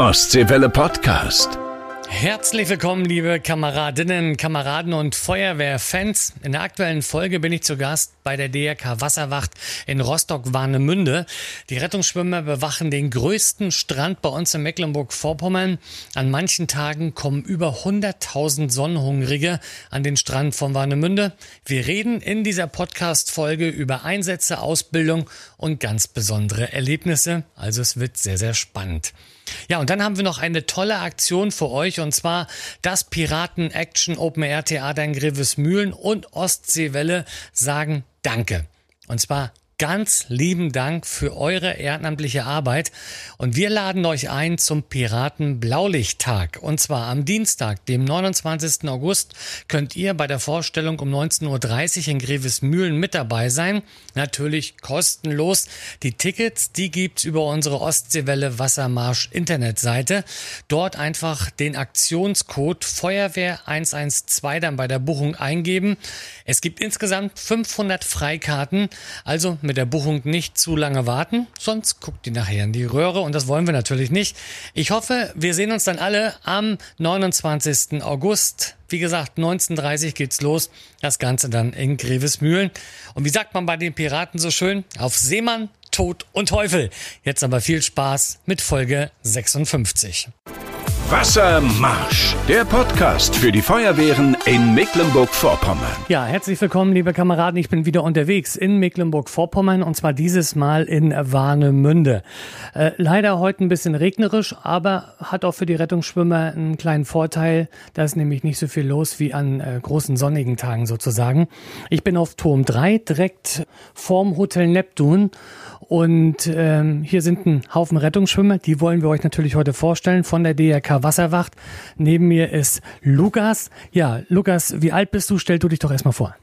Ostseewelle Podcast. Herzlich willkommen, liebe Kameradinnen, Kameraden und Feuerwehrfans. In der aktuellen Folge bin ich zu Gast bei der DRK Wasserwacht in Rostock-Warnemünde. Die Rettungsschwimmer bewachen den größten Strand bei uns in Mecklenburg-Vorpommern. An manchen Tagen kommen über 100.000 Sonnenhungrige an den Strand von Warnemünde. Wir reden in dieser Podcast-Folge über Einsätze, Ausbildung und ganz besondere Erlebnisse. Also es wird sehr, sehr spannend. Ja, und dann haben wir noch eine tolle Aktion für euch und zwar das Piraten Action Open Air Theater in Grevesmühlen und Ostseewelle sagen Danke. Und zwar ganz lieben Dank für eure ehrenamtliche Arbeit und wir laden euch ein zum Piraten Blaulichttag und zwar am Dienstag, dem 29. August, könnt ihr bei der Vorstellung um 19.30 Uhr in Grevesmühlen mit dabei sein. Natürlich kostenlos. Die Tickets, die gibt's über unsere Ostseewelle Wassermarsch Internetseite. Dort einfach den Aktionscode Feuerwehr 112 dann bei der Buchung eingeben. Es gibt insgesamt 500 Freikarten, also mit der Buchung nicht zu lange warten, sonst guckt die nachher in die Röhre und das wollen wir natürlich nicht. Ich hoffe, wir sehen uns dann alle am 29. August. Wie gesagt, 19.30 geht's los. Das Ganze dann in Grevesmühlen. Und wie sagt man bei den Piraten so schön? Auf Seemann, Tod und Teufel. Jetzt aber viel Spaß mit Folge 56. Wassermarsch, der Podcast für die Feuerwehren in Mecklenburg-Vorpommern. Ja, herzlich willkommen, liebe Kameraden. Ich bin wieder unterwegs in Mecklenburg-Vorpommern und zwar dieses Mal in Warnemünde. Äh, leider heute ein bisschen regnerisch, aber hat auch für die Rettungsschwimmer einen kleinen Vorteil. Da ist nämlich nicht so viel los wie an äh, großen sonnigen Tagen sozusagen. Ich bin auf Turm 3, direkt vorm Hotel Neptun und ähm, hier sind ein Haufen Rettungsschwimmer, die wollen wir euch natürlich heute vorstellen von der DRK Wasserwacht. Neben mir ist Lukas. Ja, Lukas, wie alt bist du? Stell du dich doch erstmal vor.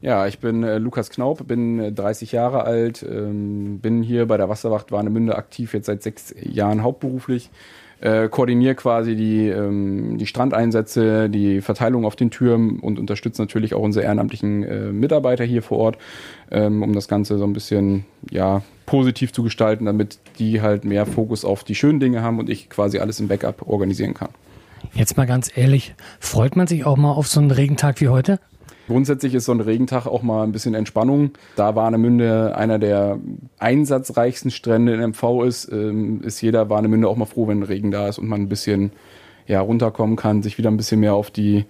Ja, ich bin äh, Lukas Knaup, bin äh, 30 Jahre alt, ähm, bin hier bei der Wasserwacht Warnemünde aktiv, jetzt seit sechs Jahren hauptberuflich. Äh, koordiniere quasi die, ähm, die Strandeinsätze, die Verteilung auf den Türmen und unterstütze natürlich auch unsere ehrenamtlichen äh, Mitarbeiter hier vor Ort, ähm, um das Ganze so ein bisschen ja, positiv zu gestalten, damit die halt mehr Fokus auf die schönen Dinge haben und ich quasi alles im Backup organisieren kann. Jetzt mal ganz ehrlich, freut man sich auch mal auf so einen Regentag wie heute? Grundsätzlich ist so ein Regentag auch mal ein bisschen Entspannung. Da Warnemünde einer der einsatzreichsten Strände in MV ist, ähm, ist jeder Warnemünde auch mal froh, wenn Regen da ist und man ein bisschen ja, runterkommen kann, sich wieder ein bisschen mehr auf die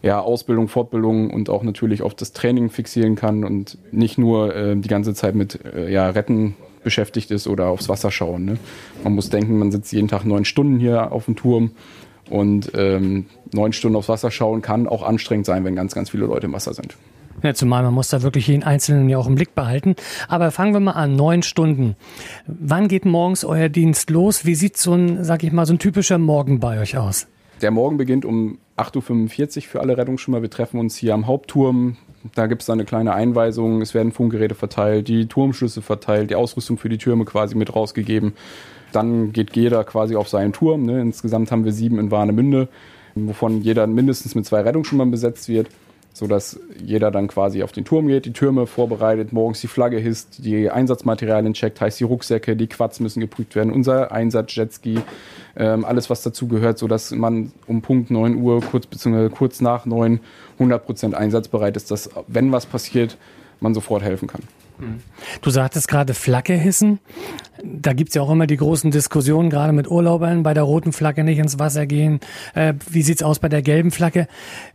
ja, Ausbildung, Fortbildung und auch natürlich auf das Training fixieren kann und nicht nur äh, die ganze Zeit mit äh, ja, Retten beschäftigt ist oder aufs Wasser schauen. Ne? Man muss denken, man sitzt jeden Tag neun Stunden hier auf dem Turm und ähm, neun Stunden aufs Wasser schauen kann auch anstrengend sein, wenn ganz, ganz viele Leute im Wasser sind. Ja, zumal man muss da wirklich jeden Einzelnen ja auch im Blick behalten. Aber fangen wir mal an, neun Stunden. Wann geht morgens euer Dienst los? Wie sieht so ein, sag ich mal, so ein typischer Morgen bei euch aus? Der Morgen beginnt um 8.45 Uhr für alle Rettungsschwimmer. Wir treffen uns hier am Hauptturm. Da gibt es eine kleine Einweisung. Es werden Funkgeräte verteilt, die Turmschlüsse verteilt, die Ausrüstung für die Türme quasi mit rausgegeben. Dann geht jeder quasi auf seinen Turm. Ne? Insgesamt haben wir sieben in Warnemünde, wovon jeder mindestens mit zwei Rettungsschwimmern besetzt wird, sodass jeder dann quasi auf den Turm geht, die Türme vorbereitet, morgens die Flagge hisst, die Einsatzmaterialien checkt, heißt die Rucksäcke, die Quads müssen geprüft werden, unser Einsatz-Jetski, ähm, alles was dazu gehört, sodass man um Punkt 9 Uhr, kurz bzw. kurz nach 9, 100% einsatzbereit ist, dass wenn was passiert, man sofort helfen kann. Du sagtest gerade Flagge hissen. Da gibt's ja auch immer die großen Diskussionen, gerade mit Urlaubern, bei der roten Flagge nicht ins Wasser gehen. Äh, wie sieht's aus bei der gelben Flagge?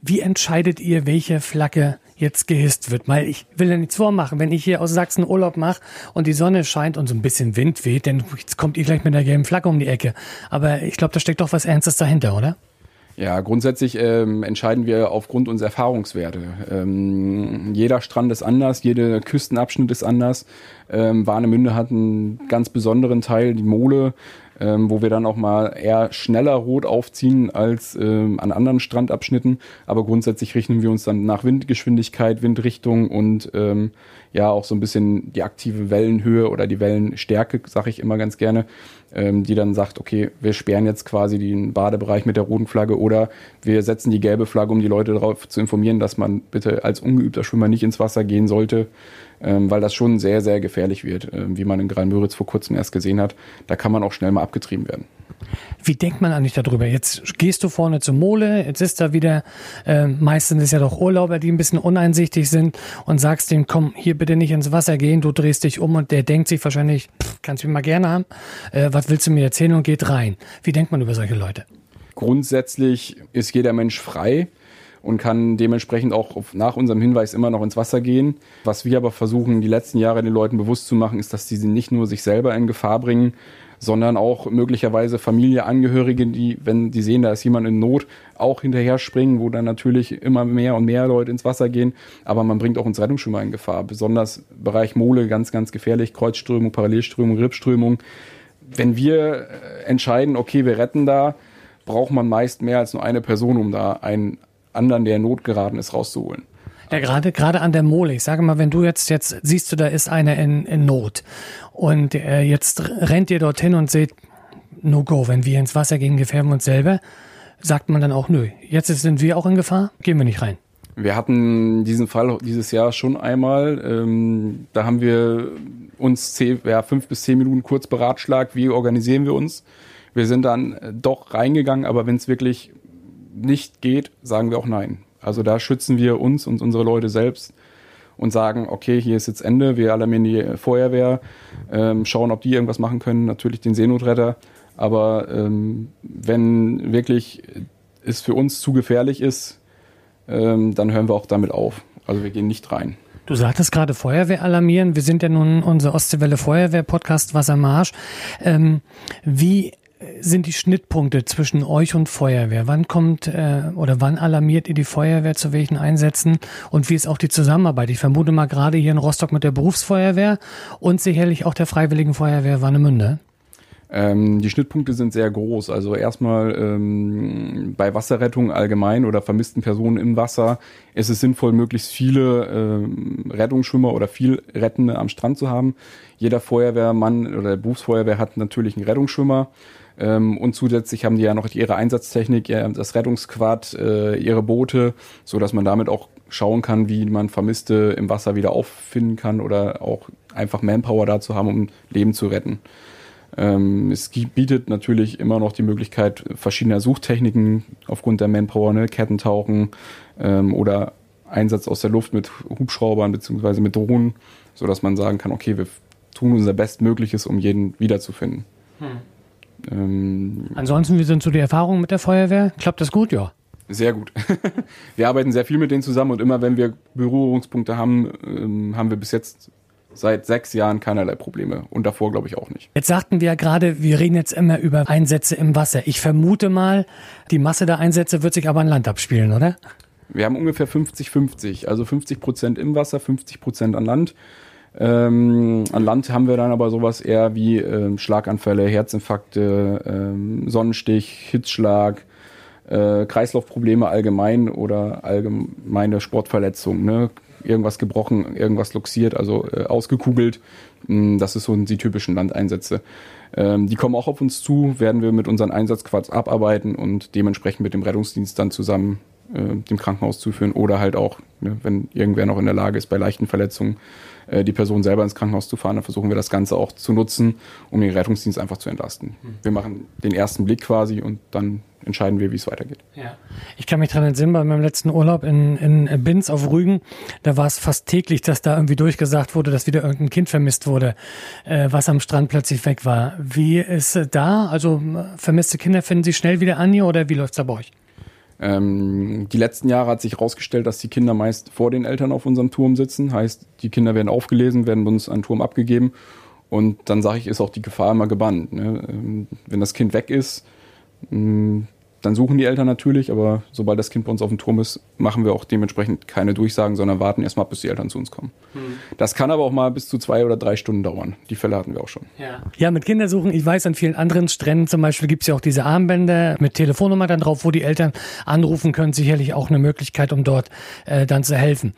Wie entscheidet ihr, welche Flagge jetzt gehisst wird? Weil ich will ja nichts vormachen. Wenn ich hier aus Sachsen Urlaub mache und die Sonne scheint und so ein bisschen Wind weht, dann kommt ihr gleich mit der gelben Flagge um die Ecke. Aber ich glaube, da steckt doch was Ernstes dahinter, oder? Ja, grundsätzlich ähm, entscheiden wir aufgrund unserer Erfahrungswerte. Ähm, jeder Strand ist anders, jeder Küstenabschnitt ist anders. Ähm, Warnemünde hat einen ganz besonderen Teil, die Mole, ähm, wo wir dann auch mal eher schneller rot aufziehen als ähm, an anderen Strandabschnitten. Aber grundsätzlich richten wir uns dann nach Windgeschwindigkeit, Windrichtung und ähm, ja auch so ein bisschen die aktive Wellenhöhe oder die Wellenstärke, sage ich immer ganz gerne, ähm, die dann sagt, okay, wir sperren jetzt quasi den Badebereich mit der roten Flagge oder wir setzen die gelbe Flagge, um die Leute darauf zu informieren, dass man bitte als ungeübter Schwimmer nicht ins Wasser gehen sollte. Ähm, weil das schon sehr, sehr gefährlich wird, äh, wie man in Graal-Müritz vor kurzem erst gesehen hat. Da kann man auch schnell mal abgetrieben werden. Wie denkt man eigentlich darüber? Jetzt gehst du vorne zur Mole, jetzt ist da wieder, äh, meistens ist ja doch Urlauber, die ein bisschen uneinsichtig sind und sagst dem, komm, hier bitte nicht ins Wasser gehen, du drehst dich um und der denkt sich wahrscheinlich, pff, kannst du mich mal gerne haben, äh, was willst du mir erzählen und geht rein. Wie denkt man über solche Leute? Grundsätzlich ist jeder Mensch frei und kann dementsprechend auch nach unserem Hinweis immer noch ins Wasser gehen. Was wir aber versuchen, die letzten Jahre den Leuten bewusst zu machen, ist, dass sie nicht nur sich selber in Gefahr bringen, sondern auch möglicherweise Familie, Angehörige, die, wenn die sehen, da ist jemand in Not, auch hinterher springen, wo dann natürlich immer mehr und mehr Leute ins Wasser gehen. Aber man bringt auch uns Rettungsschwimmer in Gefahr. Besonders Bereich Mole ganz, ganz gefährlich, Kreuzströmung, Parallelströmung, Rippströmung. Wenn wir äh, entscheiden, okay, wir retten da, braucht man meist mehr als nur eine Person, um da einen anderen, der in Not geraten ist, rauszuholen. Ja, gerade, gerade an der Mole. Ich sage mal, wenn du jetzt, jetzt siehst du, da ist einer in, in Not und äh, jetzt rennt ihr dorthin und seht, no go, wenn wir ins Wasser gehen, gefährden wir uns selber, sagt man dann auch, nö, jetzt sind wir auch in Gefahr, gehen wir nicht rein. Wir hatten diesen Fall dieses Jahr schon einmal. Ähm, da haben wir uns zehn, ja, fünf bis zehn Minuten kurz beratschlagt, wie organisieren wir uns. Wir sind dann doch reingegangen, aber wenn es wirklich nicht geht, sagen wir auch nein. Also da schützen wir uns und unsere Leute selbst und sagen, okay, hier ist jetzt Ende, wir alarmieren die Feuerwehr, ähm, schauen, ob die irgendwas machen können, natürlich den Seenotretter. Aber ähm, wenn wirklich es für uns zu gefährlich ist, ähm, dann hören wir auch damit auf. Also wir gehen nicht rein. Du sagtest gerade Feuerwehr alarmieren. Wir sind ja nun unser Ostseewelle Feuerwehr Podcast Wassermarsch. Ähm, wie sind die Schnittpunkte zwischen euch und Feuerwehr? Wann kommt äh, oder wann alarmiert ihr die Feuerwehr zu welchen Einsätzen und wie ist auch die Zusammenarbeit? Ich vermute mal gerade hier in Rostock mit der Berufsfeuerwehr und sicherlich auch der Freiwilligen Feuerwehr Warnemünde. Ähm, die Schnittpunkte sind sehr groß. Also erstmal ähm, bei Wasserrettung allgemein oder vermissten Personen im Wasser ist es sinnvoll, möglichst viele ähm, Rettungsschwimmer oder viel Rettende am Strand zu haben. Jeder Feuerwehrmann oder Berufsfeuerwehr hat natürlich einen Rettungsschwimmer. Ähm, und zusätzlich haben die ja noch ihre Einsatztechnik, das Rettungsquad, äh, ihre Boote, so dass man damit auch schauen kann, wie man Vermisste im Wasser wieder auffinden kann oder auch einfach Manpower dazu haben, um Leben zu retten. Ähm, es bietet natürlich immer noch die Möglichkeit verschiedener Suchtechniken aufgrund der Manpower, ne? Kettentauchen ähm, oder Einsatz aus der Luft mit Hubschraubern beziehungsweise mit Drohnen, so dass man sagen kann, okay, wir tun unser Bestmögliches, um jeden wiederzufinden. Hm. Ähm, Ansonsten, wie sind so die Erfahrungen mit der Feuerwehr? Klappt das gut, ja? Sehr gut. wir arbeiten sehr viel mit denen zusammen und immer wenn wir Berührungspunkte haben, ähm, haben wir bis jetzt seit sechs Jahren keinerlei Probleme und davor glaube ich auch nicht. Jetzt sagten wir ja gerade, wir reden jetzt immer über Einsätze im Wasser. Ich vermute mal, die Masse der Einsätze wird sich aber an Land abspielen, oder? Wir haben ungefähr 50-50, also 50 Prozent im Wasser, 50 Prozent an Land. Ähm, an Land haben wir dann aber sowas eher wie ähm, Schlaganfälle, Herzinfarkte, ähm, Sonnenstich, Hitzschlag, äh, Kreislaufprobleme allgemein oder allgemeine Sportverletzungen. Ne? Irgendwas gebrochen, irgendwas luxiert, also äh, ausgekugelt. Mm, das ist so die typischen Landeinsätze. Ähm, die kommen auch auf uns zu, werden wir mit unseren Einsatzquads abarbeiten und dementsprechend mit dem Rettungsdienst dann zusammen äh, dem Krankenhaus zuführen oder halt auch, ne, wenn irgendwer noch in der Lage ist, bei leichten Verletzungen äh, die Person selber ins Krankenhaus zu fahren, dann versuchen wir das Ganze auch zu nutzen, um den Rettungsdienst einfach zu entlasten. Mhm. Wir machen den ersten Blick quasi und dann entscheiden wir, wie es weitergeht. Ja. Ich kann mich daran entsinnen, bei meinem letzten Urlaub in, in Binz auf Rügen, da war es fast täglich, dass da irgendwie durchgesagt wurde, dass wieder irgendein Kind vermisst wurde, äh, was am Strand plötzlich weg war. Wie ist äh, da? Also vermisste Kinder finden Sie schnell wieder an hier oder wie läuft es da bei euch? Ähm, die letzten Jahre hat sich herausgestellt, dass die Kinder meist vor den Eltern auf unserem Turm sitzen. Heißt, die Kinder werden aufgelesen, werden uns an Turm abgegeben. Und dann sage ich, ist auch die Gefahr immer gebannt. Ne? Ähm, wenn das Kind weg ist, mh, dann suchen die Eltern natürlich, aber sobald das Kind bei uns auf dem Turm ist, machen wir auch dementsprechend keine Durchsagen, sondern warten erstmal, bis die Eltern zu uns kommen. Hm. Das kann aber auch mal bis zu zwei oder drei Stunden dauern. Die Fälle hatten wir auch schon. Ja, ja mit Kindersuchen, ich weiß, an vielen anderen Stränden zum Beispiel gibt es ja auch diese Armbänder mit Telefonnummer dann drauf, wo die Eltern anrufen können. Sicherlich auch eine Möglichkeit, um dort äh, dann zu helfen.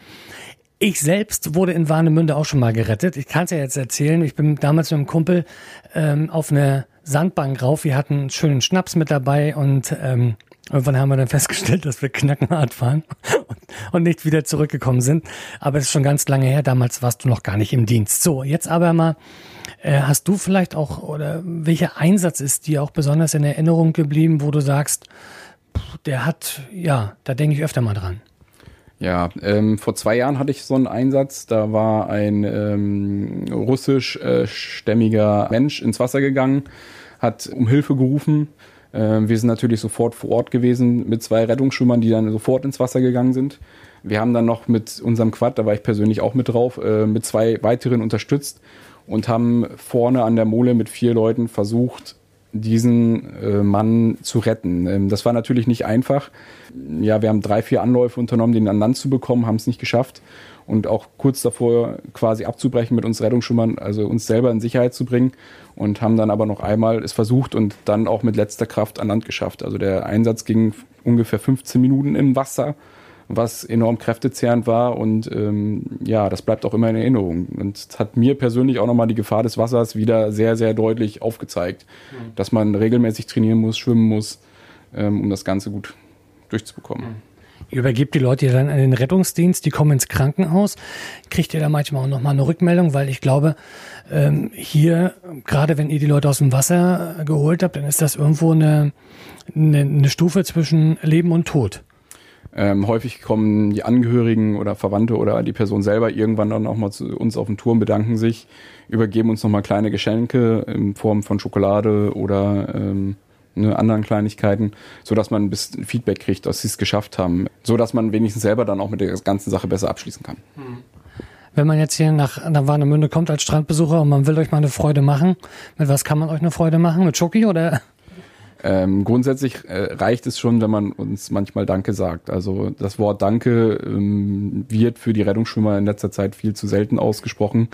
Ich selbst wurde in Warnemünde auch schon mal gerettet. Ich kann es ja jetzt erzählen. Ich bin damals mit einem Kumpel ähm, auf eine Sandbank rauf. Wir hatten einen schönen Schnaps mit dabei und ähm, Irgendwann haben wir dann festgestellt, dass wir knackenhart waren und, und nicht wieder zurückgekommen sind. Aber das ist schon ganz lange her. Damals warst du noch gar nicht im Dienst. So, jetzt aber mal, äh, hast du vielleicht auch, oder welcher Einsatz ist dir auch besonders in Erinnerung geblieben, wo du sagst, der hat, ja, da denke ich öfter mal dran. Ja, ähm, vor zwei Jahren hatte ich so einen Einsatz. Da war ein ähm, russischstämmiger äh, Mensch ins Wasser gegangen, hat um Hilfe gerufen. Ähm, wir sind natürlich sofort vor Ort gewesen mit zwei Rettungsschwimmern, die dann sofort ins Wasser gegangen sind. Wir haben dann noch mit unserem Quad, da war ich persönlich auch mit drauf, äh, mit zwei weiteren unterstützt und haben vorne an der Mole mit vier Leuten versucht, diesen äh, Mann zu retten. Ähm, das war natürlich nicht einfach. Ja, wir haben drei, vier Anläufe unternommen, den an Land zu bekommen, haben es nicht geschafft und auch kurz davor quasi abzubrechen mit uns Rettungsschimmern, also uns selber in Sicherheit zu bringen und haben dann aber noch einmal es versucht und dann auch mit letzter Kraft an Land geschafft. Also der Einsatz ging ungefähr 15 Minuten im Wasser was enorm kräftezehrend war und ähm, ja, das bleibt auch immer in Erinnerung. Und es hat mir persönlich auch nochmal die Gefahr des Wassers wieder sehr, sehr deutlich aufgezeigt, mhm. dass man regelmäßig trainieren muss, schwimmen muss, ähm, um das Ganze gut durchzubekommen. Mhm. Übergebt die Leute dann an den Rettungsdienst, die kommen ins Krankenhaus. Kriegt ihr da manchmal auch nochmal eine Rückmeldung? Weil ich glaube, ähm, hier, gerade wenn ihr die Leute aus dem Wasser geholt habt, dann ist das irgendwo eine, eine, eine Stufe zwischen Leben und Tod. Ähm, häufig kommen die Angehörigen oder Verwandte oder die Person selber irgendwann dann auch mal zu uns auf dem Turm, bedanken sich, übergeben uns nochmal kleine Geschenke in Form von Schokolade oder ähm, anderen Kleinigkeiten, so dass man ein bisschen Feedback kriegt, dass sie es geschafft haben, so dass man wenigstens selber dann auch mit der ganzen Sache besser abschließen kann. Hm. Wenn man jetzt hier nach, nach Warnemünde kommt als Strandbesucher und man will euch mal eine Freude machen, mit was kann man euch eine Freude machen? Mit Schoki oder? Ähm, grundsätzlich äh, reicht es schon, wenn man uns manchmal Danke sagt. Also das Wort Danke ähm, wird für die Rettungsschwimmer in letzter Zeit viel zu selten ausgesprochen.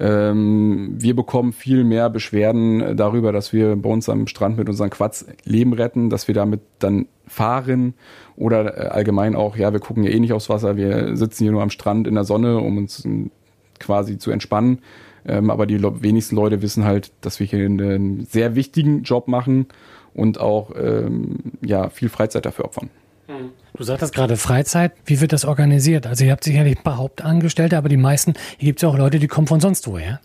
Ähm, wir bekommen viel mehr Beschwerden darüber, dass wir bei uns am Strand mit unseren Quads Leben retten, dass wir damit dann fahren oder äh, allgemein auch, ja, wir gucken ja eh nicht aufs Wasser, wir sitzen hier nur am Strand in der Sonne, um uns quasi zu entspannen. Ähm, aber die wenigsten Leute wissen halt, dass wir hier einen sehr wichtigen Job machen und auch ähm, ja, viel Freizeit dafür opfern. Hm. Du sagtest gerade Freizeit. Wie wird das organisiert? Also ihr habt sicherlich ein paar Hauptangestellte, aber die meisten, hier gibt es ja auch Leute, die kommen von sonst woher.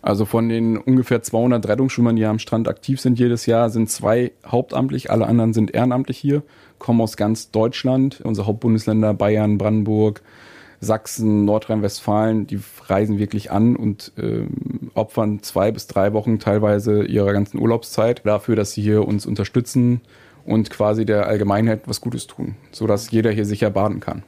Also von den ungefähr 200 Rettungsschwimmern, die am Strand aktiv sind jedes Jahr, sind zwei hauptamtlich, alle anderen sind ehrenamtlich hier, kommen aus ganz Deutschland, unsere Hauptbundesländer Bayern, Brandenburg, Sachsen, Nordrhein-Westfalen, die reisen wirklich an und ähm, opfern zwei bis drei Wochen teilweise ihrer ganzen Urlaubszeit dafür, dass sie hier uns unterstützen und quasi der Allgemeinheit was Gutes tun, sodass jeder hier sicher baden kann.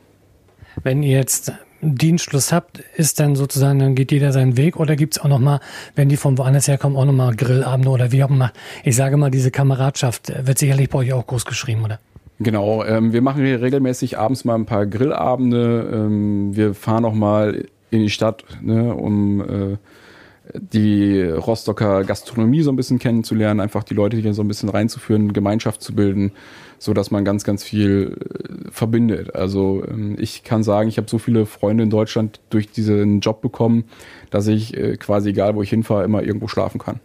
Wenn ihr jetzt Dienstschluss habt, ist dann sozusagen, dann geht jeder seinen Weg oder gibt es auch nochmal, wenn die von woanders herkommen, auch nochmal Grillabende oder wie auch immer. Ich sage mal, diese Kameradschaft wird sicherlich bei euch auch groß geschrieben, oder? Genau, ähm, wir machen hier regelmäßig abends mal ein paar Grillabende. Ähm, wir fahren auch mal in die Stadt, ne, um äh, die Rostocker Gastronomie so ein bisschen kennenzulernen, einfach die Leute hier so ein bisschen reinzuführen, Gemeinschaft zu bilden, so dass man ganz, ganz viel äh, verbindet. Also ähm, ich kann sagen, ich habe so viele Freunde in Deutschland durch diesen Job bekommen, dass ich äh, quasi egal, wo ich hinfahre, immer irgendwo schlafen kann.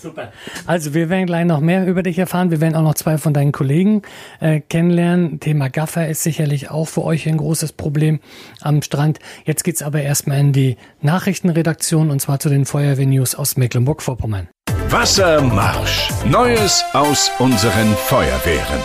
Super. Also wir werden gleich noch mehr über dich erfahren. Wir werden auch noch zwei von deinen Kollegen äh, kennenlernen. Thema Gaffer ist sicherlich auch für euch ein großes Problem am Strand. Jetzt geht's aber erstmal in die Nachrichtenredaktion und zwar zu den Feuerwehrnews aus Mecklenburg-Vorpommern. Wassermarsch. Neues aus unseren Feuerwehren.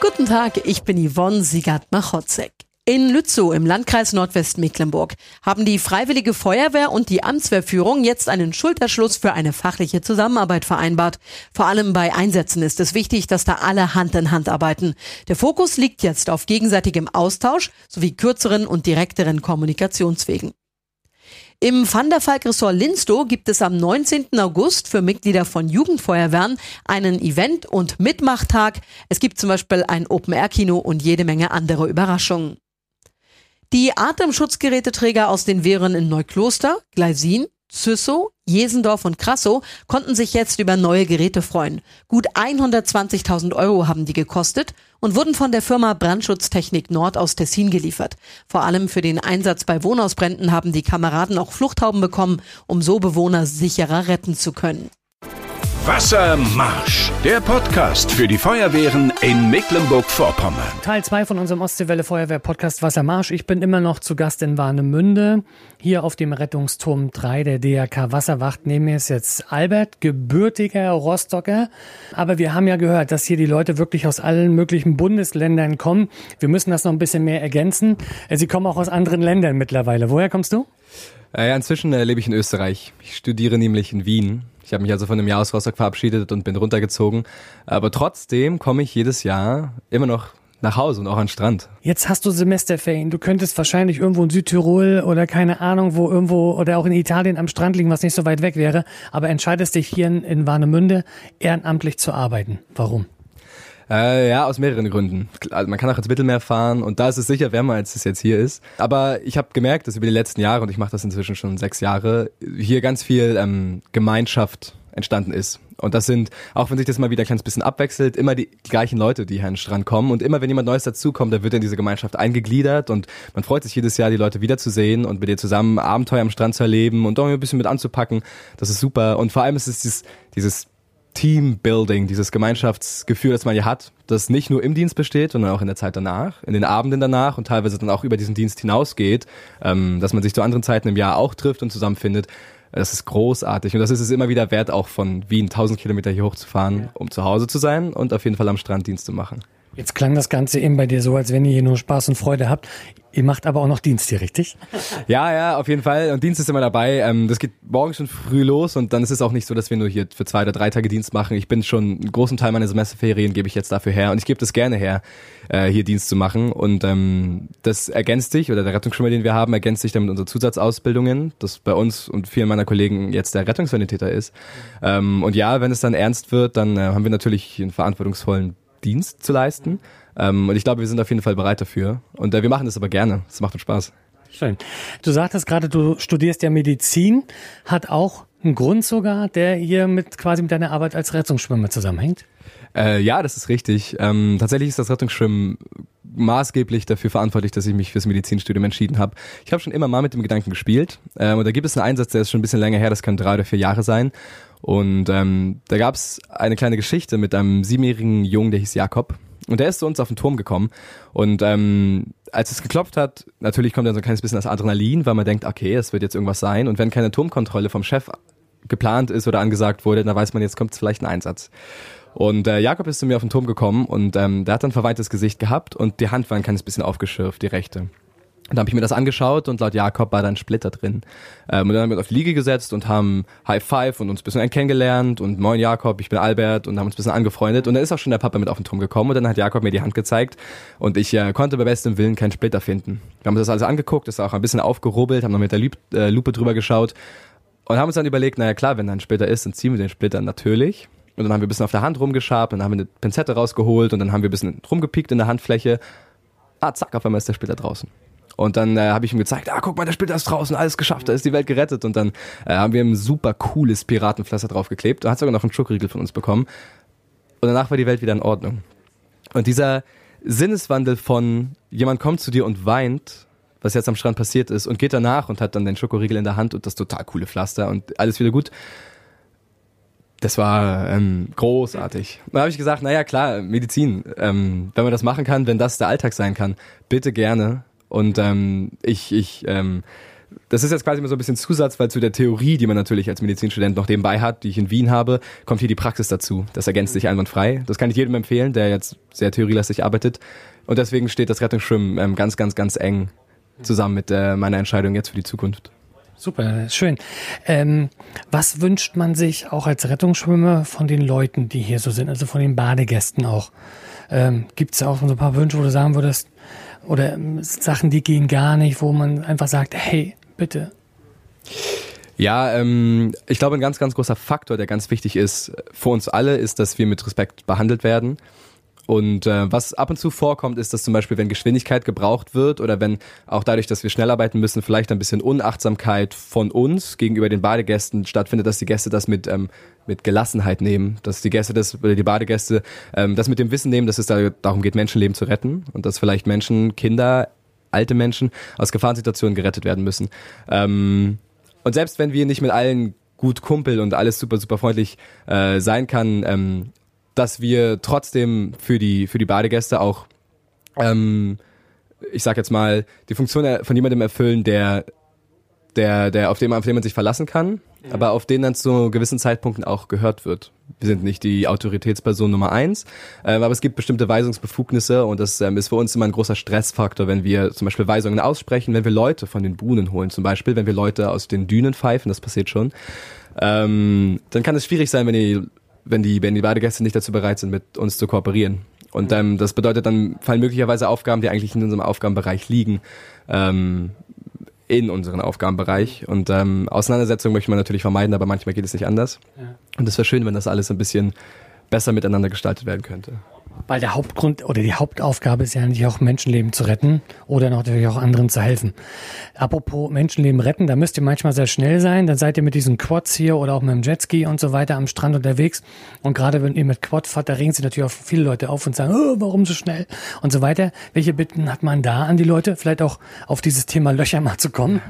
Guten Tag, ich bin Yvonne Siegert-Machotzek. In Lützow im Landkreis Nordwestmecklenburg haben die Freiwillige Feuerwehr und die Amtswehrführung jetzt einen Schulterschluss für eine fachliche Zusammenarbeit vereinbart. Vor allem bei Einsätzen ist es wichtig, dass da alle Hand in Hand arbeiten. Der Fokus liegt jetzt auf gegenseitigem Austausch sowie kürzeren und direkteren Kommunikationswegen. Im Van der Falk Ressort Linstow gibt es am 19. August für Mitglieder von Jugendfeuerwehren einen Event- und Mitmachtag. Es gibt zum Beispiel ein Open-Air-Kino und jede Menge andere Überraschungen. Die Atemschutzgeräteträger aus den Wehren in Neukloster, Gleisin, Züssow, Jesendorf und Krassow konnten sich jetzt über neue Geräte freuen. Gut 120.000 Euro haben die gekostet und wurden von der Firma Brandschutztechnik Nord aus Tessin geliefert. Vor allem für den Einsatz bei Wohnausbränden haben die Kameraden auch Fluchthauben bekommen, um so Bewohner sicherer retten zu können. Wassermarsch, der Podcast für die Feuerwehren in Mecklenburg-Vorpommern. Teil 2 von unserem Ostseewelle Feuerwehr Podcast Wassermarsch. Ich bin immer noch zu Gast in Warnemünde, hier auf dem Rettungsturm 3 der DRK Wasserwacht. Neben mir ist jetzt Albert, gebürtiger Rostocker. Aber wir haben ja gehört, dass hier die Leute wirklich aus allen möglichen Bundesländern kommen. Wir müssen das noch ein bisschen mehr ergänzen. Sie kommen auch aus anderen Ländern mittlerweile. Woher kommst du? Äh, inzwischen äh, lebe ich in Österreich. Ich studiere nämlich in Wien ich habe mich also von einem Jahr verabschiedet und bin runtergezogen. Aber trotzdem komme ich jedes Jahr immer noch nach Hause und auch an den Strand. Jetzt hast du Semesterferien. Du könntest wahrscheinlich irgendwo in Südtirol oder keine Ahnung wo irgendwo oder auch in Italien am Strand liegen, was nicht so weit weg wäre. Aber entscheidest dich hier in Warnemünde ehrenamtlich zu arbeiten. Warum? Äh, ja, aus mehreren Gründen. Also man kann auch ins Mittelmeer fahren und da ist es sicher wärmer, als es jetzt hier ist. Aber ich habe gemerkt, dass über die letzten Jahre, und ich mache das inzwischen schon sechs Jahre, hier ganz viel ähm, Gemeinschaft entstanden ist. Und das sind, auch wenn sich das mal wieder ein kleines bisschen abwechselt, immer die gleichen Leute, die hier an den Strand kommen. Und immer wenn jemand Neues dazukommt, dann wird in diese Gemeinschaft eingegliedert und man freut sich jedes Jahr, die Leute wiederzusehen und mit dir zusammen Abenteuer am Strand zu erleben und auch ein bisschen mit anzupacken. Das ist super. Und vor allem ist es dieses, dieses Teambuilding, dieses Gemeinschaftsgefühl, das man ja hat, das nicht nur im Dienst besteht, sondern auch in der Zeit danach, in den Abenden danach und teilweise dann auch über diesen Dienst hinausgeht, ähm, dass man sich zu anderen Zeiten im Jahr auch trifft und zusammenfindet. Das ist großartig und das ist es immer wieder wert, auch von Wien 1000 Kilometer hier hochzufahren, um zu Hause zu sein und auf jeden Fall am Strand Dienst zu machen. Jetzt klang das Ganze eben bei dir so, als wenn ihr hier nur Spaß und Freude habt. Ihr macht aber auch noch Dienst hier, richtig? Ja, ja, auf jeden Fall. Und Dienst ist immer dabei. Ähm, das geht morgen schon früh los und dann ist es auch nicht so, dass wir nur hier für zwei oder drei Tage Dienst machen. Ich bin schon einen großen Teil meiner Semesterferien gebe ich jetzt dafür her und ich gebe das gerne her, äh, hier Dienst zu machen. Und ähm, das ergänzt sich, oder der Rettungsschwimmer, den wir haben, ergänzt sich dann mit unseren Zusatzausbildungen, das bei uns und vielen meiner Kollegen jetzt der Rettungssanitäter ist. Ähm, und ja, wenn es dann ernst wird, dann äh, haben wir natürlich einen verantwortungsvollen Dienst zu leisten. Ähm, und ich glaube, wir sind auf jeden Fall bereit dafür. Und äh, wir machen das aber gerne. Es macht uns Spaß. Schön. Du sagtest gerade, du studierst ja Medizin, hat auch einen Grund sogar, der hier mit quasi mit deiner Arbeit als Rettungsschwimmer zusammenhängt. Äh, ja, das ist richtig. Ähm, tatsächlich ist das Rettungsschwimmen maßgeblich dafür verantwortlich, dass ich mich fürs Medizinstudium entschieden habe. Ich habe schon immer mal mit dem Gedanken gespielt. Ähm, und da gibt es einen Einsatz, der ist schon ein bisschen länger her, das kann drei oder vier Jahre sein. Und ähm, da gab es eine kleine Geschichte mit einem siebenjährigen Jungen, der hieß Jakob. Und der ist zu uns auf den Turm gekommen. Und ähm, als es geklopft hat, natürlich kommt dann so ein kleines bisschen das Adrenalin, weil man denkt, okay, es wird jetzt irgendwas sein. Und wenn keine Turmkontrolle vom Chef geplant ist oder angesagt wurde, dann weiß man, jetzt kommt vielleicht ein Einsatz. Und äh, Jakob ist zu mir auf den Turm gekommen und ähm, der hat dann verweintes Gesicht gehabt und die Hand war ein kleines bisschen aufgeschürft, die rechte. Und da habe ich mir das angeschaut und laut Jakob war da ein Splitter drin. Ähm, und dann haben wir uns auf die Liege gesetzt und haben High Five und uns ein bisschen kennengelernt und Moin Jakob, ich bin Albert und haben uns ein bisschen angefreundet. Und dann ist auch schon der Papa mit auf den Turm gekommen und dann hat Jakob mir die Hand gezeigt und ich äh, konnte bei bestem Willen keinen Splitter finden. Wir haben uns das alles angeguckt, ist auch ein bisschen aufgerubbelt, haben noch mit der Lupe, äh, Lupe drüber geschaut und haben uns dann überlegt, naja klar, wenn da ein Splitter ist, dann ziehen wir den Splitter natürlich. Und dann haben wir ein bisschen auf der Hand rumgeschabt, dann haben wir eine Pinzette rausgeholt und dann haben wir ein bisschen rumgepiekt in der Handfläche. Ah, zack, auf einmal ist der Splitter draußen. Und dann äh, habe ich ihm gezeigt, ah, guck mal, der Splitter ist draußen, alles geschafft, da ist die Welt gerettet. Und dann äh, haben wir ein super cooles Piratenpflaster draufgeklebt. Er hat sogar noch einen Schokoriegel von uns bekommen. Und danach war die Welt wieder in Ordnung. Und dieser Sinneswandel von jemand kommt zu dir und weint, was jetzt am Strand passiert ist, und geht danach und hat dann den Schokoriegel in der Hand und das total coole Pflaster und alles wieder gut. Das war ähm, großartig. Da habe ich gesagt, naja klar, Medizin, ähm, wenn man das machen kann, wenn das der Alltag sein kann, bitte gerne. Und ähm, ich, ich, ähm, das ist jetzt quasi immer so ein bisschen Zusatz, weil zu der Theorie, die man natürlich als Medizinstudent noch nebenbei hat, die ich in Wien habe, kommt hier die Praxis dazu. Das ergänzt sich einwandfrei. Das kann ich jedem empfehlen, der jetzt sehr theorielastig arbeitet. Und deswegen steht das Rettungsschwimmen ähm, ganz, ganz, ganz eng zusammen mit äh, meiner Entscheidung jetzt für die Zukunft. Super, schön. Ähm, was wünscht man sich auch als Rettungsschwimmer von den Leuten, die hier so sind, also von den Badegästen auch? Ähm, Gibt es auch so ein paar Wünsche, wo du sagen würdest, oder ähm, Sachen, die gehen gar nicht, wo man einfach sagt, hey, bitte. Ja, ähm, ich glaube, ein ganz, ganz großer Faktor, der ganz wichtig ist für uns alle, ist, dass wir mit Respekt behandelt werden. Und äh, was ab und zu vorkommt, ist, dass zum Beispiel, wenn Geschwindigkeit gebraucht wird oder wenn auch dadurch, dass wir schnell arbeiten müssen, vielleicht ein bisschen Unachtsamkeit von uns gegenüber den Badegästen stattfindet, dass die Gäste das mit, ähm, mit Gelassenheit nehmen, dass die Gäste das oder die Badegäste ähm, das mit dem Wissen nehmen, dass es da darum geht, Menschenleben zu retten und dass vielleicht Menschen, Kinder, alte Menschen aus Gefahrensituationen gerettet werden müssen. Ähm, und selbst wenn wir nicht mit allen gut Kumpel und alles super, super freundlich äh, sein kann, ähm, dass wir trotzdem für die, für die Badegäste auch, ähm, ich sag jetzt mal, die Funktion von jemandem erfüllen, der, der, der, auf den, auf den man sich verlassen kann, aber auf den dann zu gewissen Zeitpunkten auch gehört wird. Wir sind nicht die Autoritätsperson Nummer eins, ähm, aber es gibt bestimmte Weisungsbefugnisse und das ähm, ist für uns immer ein großer Stressfaktor, wenn wir zum Beispiel Weisungen aussprechen, wenn wir Leute von den Buhnen holen zum Beispiel, wenn wir Leute aus den Dünen pfeifen, das passiert schon, ähm, dann kann es schwierig sein, wenn die, wenn die, wenn die Badegäste nicht dazu bereit sind, mit uns zu kooperieren. Und ähm, das bedeutet, dann fallen möglicherweise Aufgaben, die eigentlich in unserem Aufgabenbereich liegen, ähm, in unseren Aufgabenbereich. Und ähm, Auseinandersetzungen möchte man natürlich vermeiden, aber manchmal geht es nicht anders. Ja. Und es wäre schön, wenn das alles ein bisschen besser miteinander gestaltet werden könnte. Weil der Hauptgrund oder die Hauptaufgabe ist ja eigentlich auch Menschenleben zu retten oder natürlich auch anderen zu helfen. Apropos Menschenleben retten, da müsst ihr manchmal sehr schnell sein. Dann seid ihr mit diesen Quads hier oder auch mit dem Jetski und so weiter am Strand unterwegs. Und gerade wenn ihr mit Quad fahrt, da regen sich natürlich auch viele Leute auf und sagen, oh, warum so schnell und so weiter. Welche Bitten hat man da an die Leute? Vielleicht auch auf dieses Thema Löcher mal zu kommen?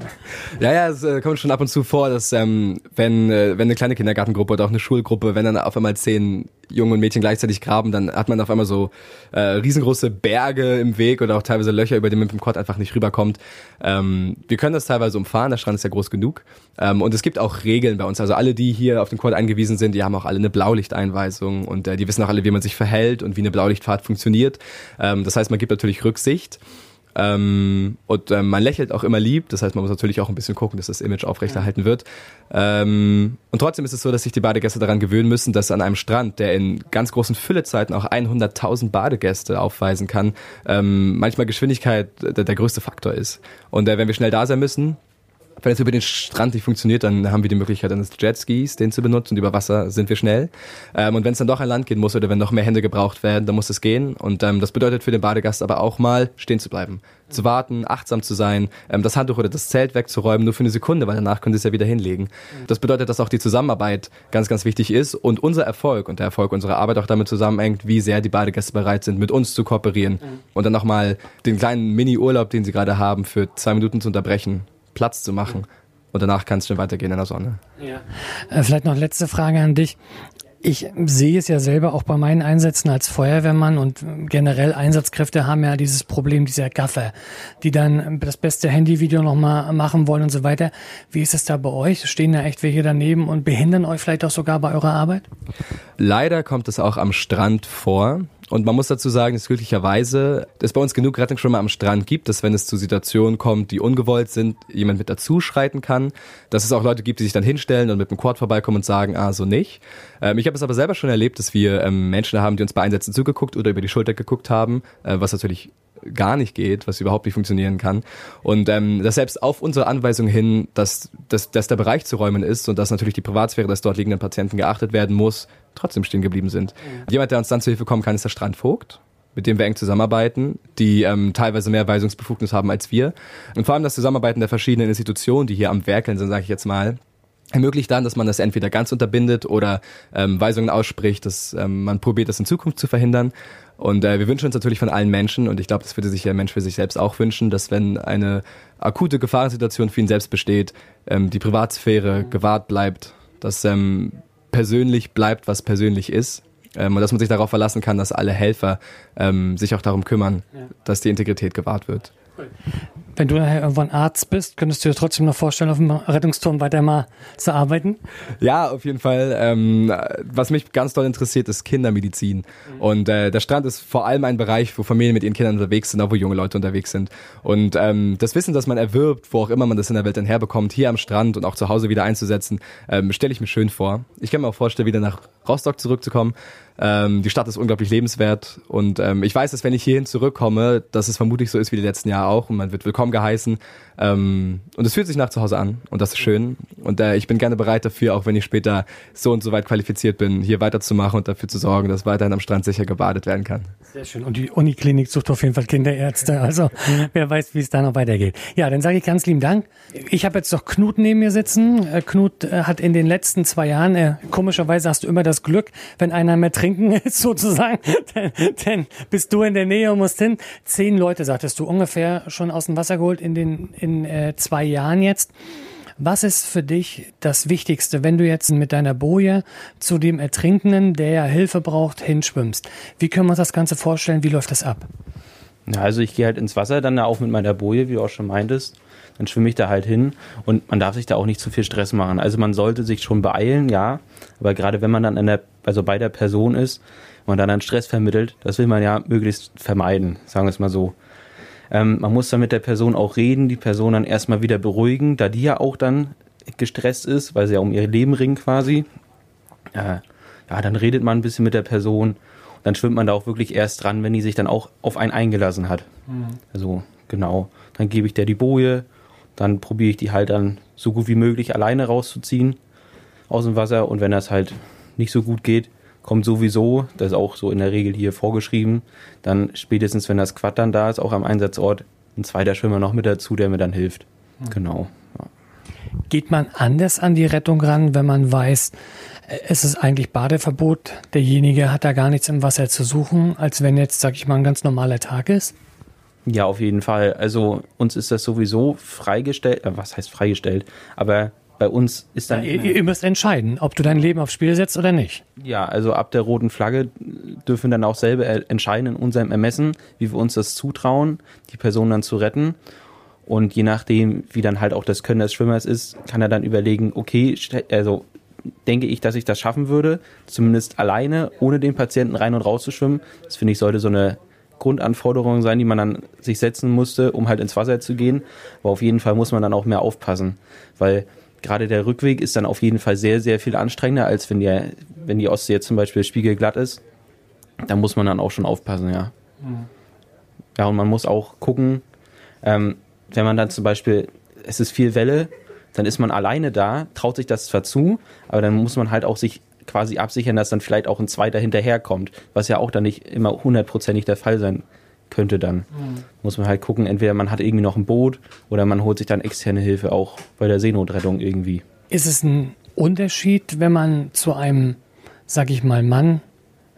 Ja, ja, es äh, kommt schon ab und zu vor, dass ähm, wenn, äh, wenn eine kleine Kindergartengruppe oder auch eine Schulgruppe, wenn dann auf einmal zehn Junge und Mädchen gleichzeitig graben, dann hat man auf einmal so äh, riesengroße Berge im Weg oder auch teilweise Löcher, über die man mit dem Quad einfach nicht rüberkommt. Ähm, wir können das teilweise umfahren, der Strand ist ja groß genug. Ähm, und es gibt auch Regeln bei uns. Also alle, die hier auf den Quad eingewiesen sind, die haben auch alle eine Blaulichteinweisung und äh, die wissen auch alle, wie man sich verhält und wie eine Blaulichtfahrt funktioniert. Ähm, das heißt, man gibt natürlich Rücksicht. Ähm, und ähm, man lächelt auch immer lieb, das heißt, man muss natürlich auch ein bisschen gucken, dass das Image aufrechterhalten wird. Ähm, und trotzdem ist es so, dass sich die Badegäste daran gewöhnen müssen, dass an einem Strand, der in ganz großen Füllezeiten auch 100.000 Badegäste aufweisen kann, ähm, manchmal Geschwindigkeit der, der größte Faktor ist. Und äh, wenn wir schnell da sein müssen, wenn es über den Strand nicht funktioniert, dann haben wir die Möglichkeit eines Jetskis, den zu benutzen und über Wasser sind wir schnell. Ähm, und wenn es dann doch an Land gehen muss oder wenn noch mehr Hände gebraucht werden, dann muss es gehen. Und ähm, das bedeutet für den Badegast aber auch mal stehen zu bleiben, zu warten, achtsam zu sein, ähm, das Handtuch oder das Zelt wegzuräumen, nur für eine Sekunde, weil danach können sie es ja wieder hinlegen. Das bedeutet, dass auch die Zusammenarbeit ganz, ganz wichtig ist und unser Erfolg und der Erfolg unserer Arbeit auch damit zusammenhängt, wie sehr die Badegäste bereit sind, mit uns zu kooperieren. Und dann nochmal den kleinen Mini-Urlaub, den sie gerade haben, für zwei Minuten zu unterbrechen Platz zu machen. Und danach kann es schon weitergehen in der Sonne. Ja. Äh, vielleicht noch letzte Frage an dich. Ich sehe es ja selber auch bei meinen Einsätzen als Feuerwehrmann und generell Einsatzkräfte haben ja dieses Problem dieser Gaffer, die dann das beste Handyvideo nochmal machen wollen und so weiter. Wie ist es da bei euch? Stehen da echt welche daneben und behindern euch vielleicht auch sogar bei eurer Arbeit? Leider kommt es auch am Strand vor. Und man muss dazu sagen, dass glücklicherweise es bei uns genug Rettungsschwimmer am Strand gibt, dass wenn es zu Situationen kommt, die ungewollt sind, jemand mit dazu schreiten kann. Dass es auch Leute gibt, die sich dann hinstellen und mit dem Quad vorbeikommen und sagen, ah, so nicht. Ähm, ich habe es aber selber schon erlebt, dass wir ähm, Menschen haben, die uns bei Einsätzen zugeguckt oder über die Schulter geguckt haben, äh, was natürlich gar nicht geht, was überhaupt nicht funktionieren kann. Und ähm, dass selbst auf unsere Anweisung hin, dass, dass, dass der Bereich zu räumen ist und dass natürlich die Privatsphäre des dort liegenden Patienten geachtet werden muss, trotzdem stehen geblieben sind. Mhm. Jemand, der uns dann zu Hilfe kommen kann, ist der Strandvogt mit dem wir eng zusammenarbeiten, die ähm, teilweise mehr Weisungsbefugnis haben als wir. Und vor allem das Zusammenarbeiten der verschiedenen Institutionen, die hier am Werkeln sind, sage ich jetzt mal, ermöglicht dann, dass man das entweder ganz unterbindet oder ähm, Weisungen ausspricht, dass ähm, man probiert, das in Zukunft zu verhindern. Und äh, wir wünschen uns natürlich von allen Menschen, und ich glaube, das würde sich der Mensch für sich selbst auch wünschen, dass wenn eine akute Gefahrensituation für ihn selbst besteht, ähm, die Privatsphäre gewahrt bleibt, dass ähm, persönlich bleibt, was persönlich ist. Ähm, und dass man sich darauf verlassen kann, dass alle Helfer ähm, sich auch darum kümmern, ja. dass die Integrität gewahrt wird. Cool. Wenn du nachher irgendwann Arzt bist, könntest du dir trotzdem noch vorstellen, auf dem Rettungsturm weiter mal zu arbeiten? Ja, auf jeden Fall. Ähm, was mich ganz doll interessiert, ist Kindermedizin. Mhm. Und äh, der Strand ist vor allem ein Bereich, wo Familien mit ihren Kindern unterwegs sind, auch wo junge Leute unterwegs sind. Und ähm, das Wissen, das man erwirbt, wo auch immer man das in der Welt dann herbekommt, hier am Strand und auch zu Hause wieder einzusetzen, ähm, stelle ich mir schön vor. Ich kann mir auch vorstellen, wieder nach Rostock zurückzukommen. Ähm, die Stadt ist unglaublich lebenswert und ähm, ich weiß, dass wenn ich hierhin zurückkomme, dass es vermutlich so ist wie die letzten Jahre auch und man wird willkommen geheißen ähm, und es fühlt sich nach zu Hause an und das ist schön und äh, ich bin gerne bereit dafür, auch wenn ich später so und so weit qualifiziert bin, hier weiterzumachen und dafür zu sorgen, dass weiterhin am Strand sicher gebadet werden kann. Sehr schön und die Uniklinik sucht auf jeden Fall Kinderärzte, also wer weiß, wie es da noch weitergeht. Ja, dann sage ich ganz lieben Dank. Ich habe jetzt noch Knut neben mir sitzen. Äh, Knut äh, hat in den letzten zwei Jahren, äh, komischerweise hast du immer das Glück, wenn einer mehr trinken ist sozusagen, denn, denn bist du in der Nähe und musst hin. Zehn Leute, sagtest du, ungefähr schon aus dem Wasser geholt in den in äh, zwei Jahren jetzt. Was ist für dich das Wichtigste, wenn du jetzt mit deiner Boje zu dem Ertrinkenden, der ja Hilfe braucht, hinschwimmst? Wie können wir uns das Ganze vorstellen? Wie läuft das ab? Ja, also ich gehe halt ins Wasser dann auch mit meiner Boje, wie du auch schon meintest. Dann schwimme ich da halt hin und man darf sich da auch nicht zu viel Stress machen. Also man sollte sich schon beeilen, ja. Aber gerade wenn man dann an der, also bei der Person ist, man dann Stress vermittelt, das will man ja möglichst vermeiden, sagen wir es mal so. Ähm, man muss dann mit der Person auch reden, die Person dann erstmal wieder beruhigen, da die ja auch dann gestresst ist, weil sie ja um ihr Leben ringt quasi. Äh, ja, dann redet man ein bisschen mit der Person. Dann schwimmt man da auch wirklich erst dran, wenn die sich dann auch auf einen eingelassen hat. Mhm. Also, genau. Dann gebe ich der die Boje, dann probiere ich die halt dann so gut wie möglich alleine rauszuziehen aus dem Wasser. Und wenn das halt nicht so gut geht, kommt sowieso, das ist auch so in der Regel hier vorgeschrieben, dann spätestens, wenn das Quad dann da ist, auch am Einsatzort, ein zweiter Schwimmer noch mit dazu, der mir dann hilft. Mhm. Genau. Geht man anders an die Rettung ran, wenn man weiß, äh, es ist eigentlich Badeverbot, derjenige hat da gar nichts im Wasser zu suchen, als wenn jetzt, sag ich mal, ein ganz normaler Tag ist? Ja, auf jeden Fall. Also uns ist das sowieso freigestellt, äh, was heißt freigestellt, aber bei uns ist dann. Ja, ihr, ihr, müsst entscheiden, ob du dein Leben aufs Spiel setzt oder nicht. Ja, also ab der roten Flagge dürfen dann auch selber entscheiden in unserem Ermessen, wie wir uns das zutrauen, die Person dann zu retten. Und je nachdem, wie dann halt auch das Können des Schwimmers ist, kann er dann überlegen, okay, also denke ich, dass ich das schaffen würde, zumindest alleine, ohne den Patienten rein und raus zu schwimmen. Das finde ich sollte so eine Grundanforderung sein, die man dann sich setzen musste, um halt ins Wasser zu gehen. Aber auf jeden Fall muss man dann auch mehr aufpassen, weil gerade der Rückweg ist dann auf jeden Fall sehr, sehr viel anstrengender, als wenn die, wenn die Ostsee jetzt zum Beispiel spiegelglatt ist. Da muss man dann auch schon aufpassen, ja. Mhm. Ja, und man muss auch gucken, ähm, wenn man dann zum Beispiel, es ist viel Welle, dann ist man alleine da, traut sich das zwar zu, aber dann muss man halt auch sich quasi absichern, dass dann vielleicht auch ein zweiter hinterherkommt, was ja auch dann nicht immer hundertprozentig der Fall sein könnte dann. Mhm. Muss man halt gucken, entweder man hat irgendwie noch ein Boot oder man holt sich dann externe Hilfe auch bei der Seenotrettung irgendwie. Ist es ein Unterschied, wenn man zu einem, sag ich mal, Mann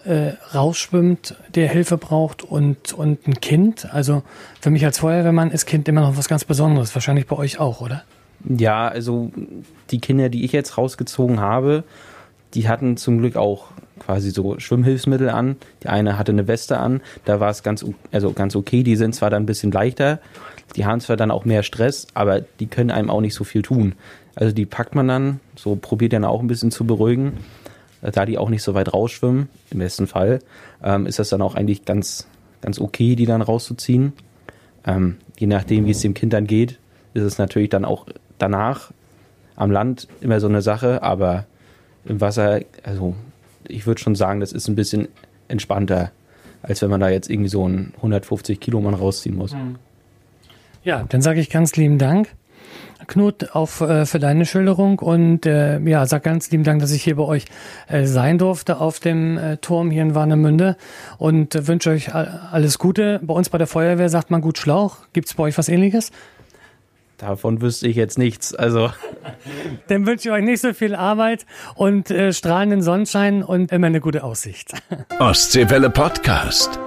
äh, rausschwimmt, der Hilfe braucht und, und ein Kind? Also für mich als Feuerwehrmann ist Kind immer noch was ganz Besonderes, wahrscheinlich bei euch auch, oder? Ja, also die Kinder, die ich jetzt rausgezogen habe, die hatten zum Glück auch quasi so Schwimmhilfsmittel an. Die eine hatte eine Weste an, da war es ganz, also ganz okay. Die sind zwar dann ein bisschen leichter, die haben zwar dann auch mehr Stress, aber die können einem auch nicht so viel tun. Also die packt man dann, so probiert dann auch ein bisschen zu beruhigen. Da die auch nicht so weit rausschwimmen, im besten Fall, ähm, ist das dann auch eigentlich ganz, ganz okay, die dann rauszuziehen. Ähm, je nachdem, wie es dem Kind dann geht, ist es natürlich dann auch danach am Land immer so eine Sache, aber im Wasser, also ich würde schon sagen, das ist ein bisschen entspannter, als wenn man da jetzt irgendwie so einen 150 Kilo Mann rausziehen muss. Ja, dann sage ich ganz lieben Dank. Knut, auf, äh, für deine Schilderung und äh, ja, sag ganz lieben Dank, dass ich hier bei euch äh, sein durfte auf dem äh, Turm hier in Warnemünde und äh, wünsche euch alles Gute. Bei uns bei der Feuerwehr sagt man gut Schlauch. Gibt es bei euch was ähnliches? Davon wüsste ich jetzt nichts. Also. Dann wünsche ich euch nicht so viel Arbeit und äh, strahlenden Sonnenschein und immer eine gute Aussicht. Ostseewelle Podcast.